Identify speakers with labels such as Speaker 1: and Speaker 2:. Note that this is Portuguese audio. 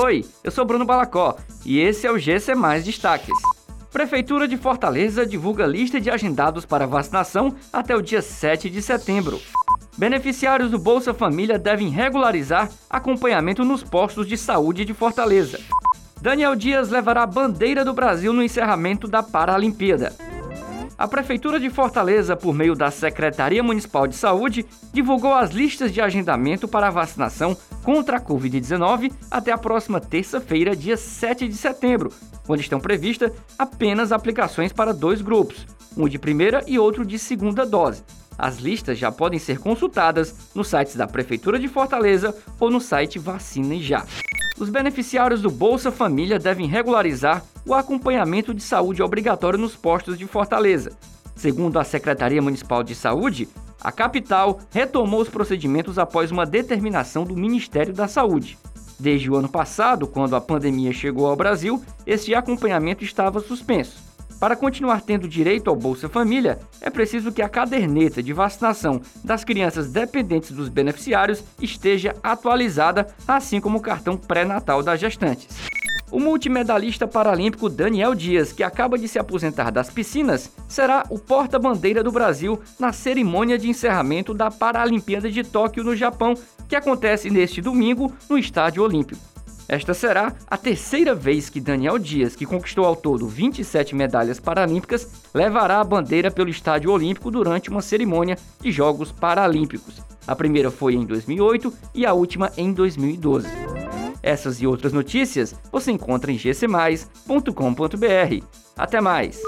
Speaker 1: Oi, eu sou Bruno Balacó e esse é o GC Mais Destaques. Prefeitura de Fortaleza divulga lista de agendados para vacinação até o dia 7 de setembro. Beneficiários do Bolsa Família devem regularizar acompanhamento nos postos de saúde de Fortaleza. Daniel Dias levará a bandeira do Brasil no encerramento da Paralimpíada. A Prefeitura de Fortaleza, por meio da Secretaria Municipal de Saúde, divulgou as listas de agendamento para a vacinação contra a Covid-19 até a próxima terça-feira, dia 7 de setembro, onde estão previstas apenas aplicações para dois grupos, um de primeira e outro de segunda dose. As listas já podem ser consultadas nos sites da Prefeitura de Fortaleza ou no site Vacina Já. Os beneficiários do Bolsa Família devem regularizar o acompanhamento de saúde obrigatório nos postos de Fortaleza. Segundo a Secretaria Municipal de Saúde, a capital retomou os procedimentos após uma determinação do Ministério da Saúde. Desde o ano passado, quando a pandemia chegou ao Brasil, esse acompanhamento estava suspenso. Para continuar tendo direito ao Bolsa Família, é preciso que a caderneta de vacinação das crianças dependentes dos beneficiários esteja atualizada, assim como o cartão pré-natal das gestantes. O multimedalista paralímpico Daniel Dias, que acaba de se aposentar das piscinas, será o porta-bandeira do Brasil na cerimônia de encerramento da Paralimpíada de Tóquio, no Japão, que acontece neste domingo no Estádio Olímpico. Esta será a terceira vez que Daniel Dias, que conquistou ao todo 27 medalhas paralímpicas, levará a bandeira pelo Estádio Olímpico durante uma cerimônia de Jogos Paralímpicos. A primeira foi em 2008 e a última em 2012. Essas e outras notícias você encontra em gcmais.com.br. Até mais!